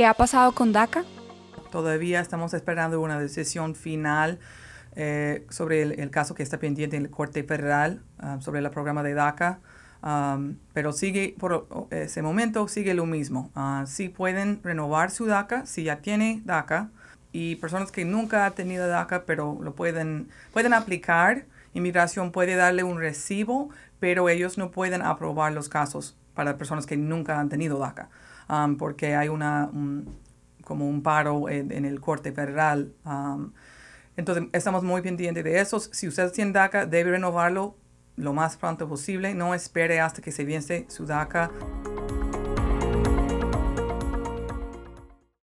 ¿Qué ha pasado con DACA? Todavía estamos esperando una decisión final eh, sobre el, caso que está pendiente en la Corte Federal ah, sobre el programa de DACA. pero sigue, por ese momento, sigue lo mismo. Uh, sí pueden renovar su DACA si ya tiene DACA y personas que nunca han tenido DACA, pero lo pueden, pueden aplicar. Inmigración puede darle un recibo, pero ellos no pueden aprobar los casos para personas que nunca han tenido DACA, porque hay una, como un paro en, el corte federal. entonces, estamos muy pendientes de eso. Si usted tiene DACA, debe renovarlo lo más pronto posible. No espere hasta que se vence su DACA.